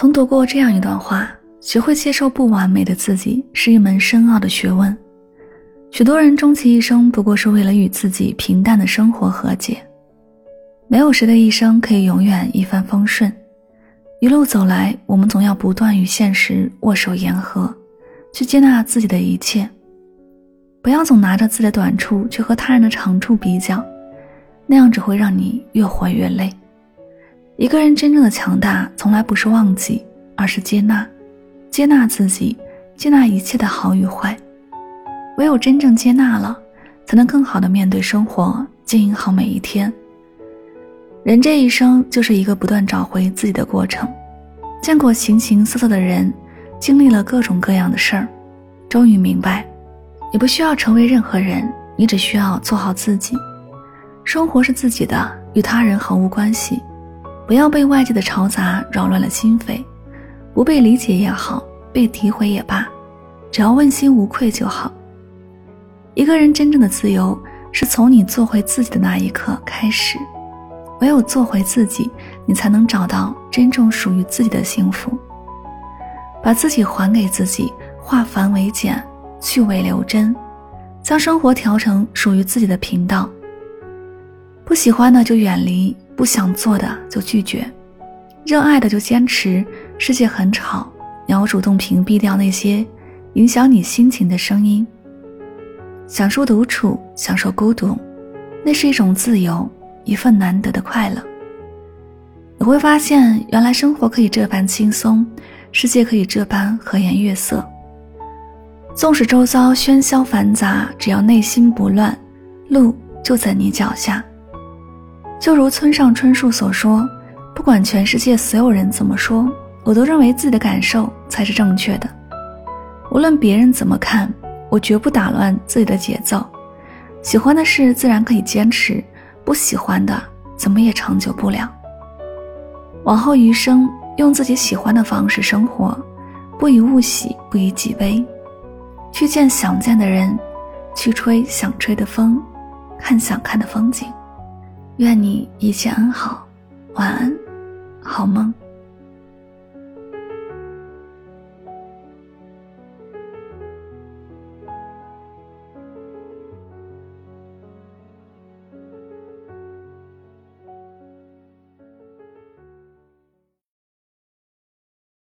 曾读过这样一段话：学会接受不完美的自己是一门深奥的学问。许多人终其一生不过是为了与自己平淡的生活和解。没有谁的一生可以永远一帆风顺，一路走来，我们总要不断与现实握手言和，去接纳自己的一切。不要总拿着自己的短处去和他人的长处比较，那样只会让你越活越累。一个人真正的强大，从来不是忘记，而是接纳，接纳自己，接纳一切的好与坏。唯有真正接纳了，才能更好的面对生活，经营好每一天。人这一生就是一个不断找回自己的过程。见过形形色色的人，经历了各种各样的事儿，终于明白。你不需要成为任何人，你只需要做好自己。生活是自己的，与他人毫无关系。不要被外界的嘈杂扰乱了心扉，不被理解也好，被诋毁也罢，只要问心无愧就好。一个人真正的自由，是从你做回自己的那一刻开始。唯有做回自己，你才能找到真正属于自己的幸福。把自己还给自己，化繁为简。去伪留真，将生活调成属于自己的频道。不喜欢的就远离，不想做的就拒绝，热爱的就坚持。世界很吵，你要主动屏蔽掉那些影响你心情的声音。享受独处，享受孤独，那是一种自由，一份难得的快乐。你会发现，原来生活可以这般轻松，世界可以这般和颜悦色。纵使周遭喧嚣繁杂，只要内心不乱，路就在你脚下。就如村上春树所说：“不管全世界所有人怎么说，我都认为自己的感受才是正确的。无论别人怎么看，我绝不打乱自己的节奏。喜欢的事自然可以坚持，不喜欢的怎么也长久不了。往后余生，用自己喜欢的方式生活，不以物喜，不以己悲。”去见想见的人，去吹想吹的风，看想看的风景。愿你一切安好，晚安，好梦。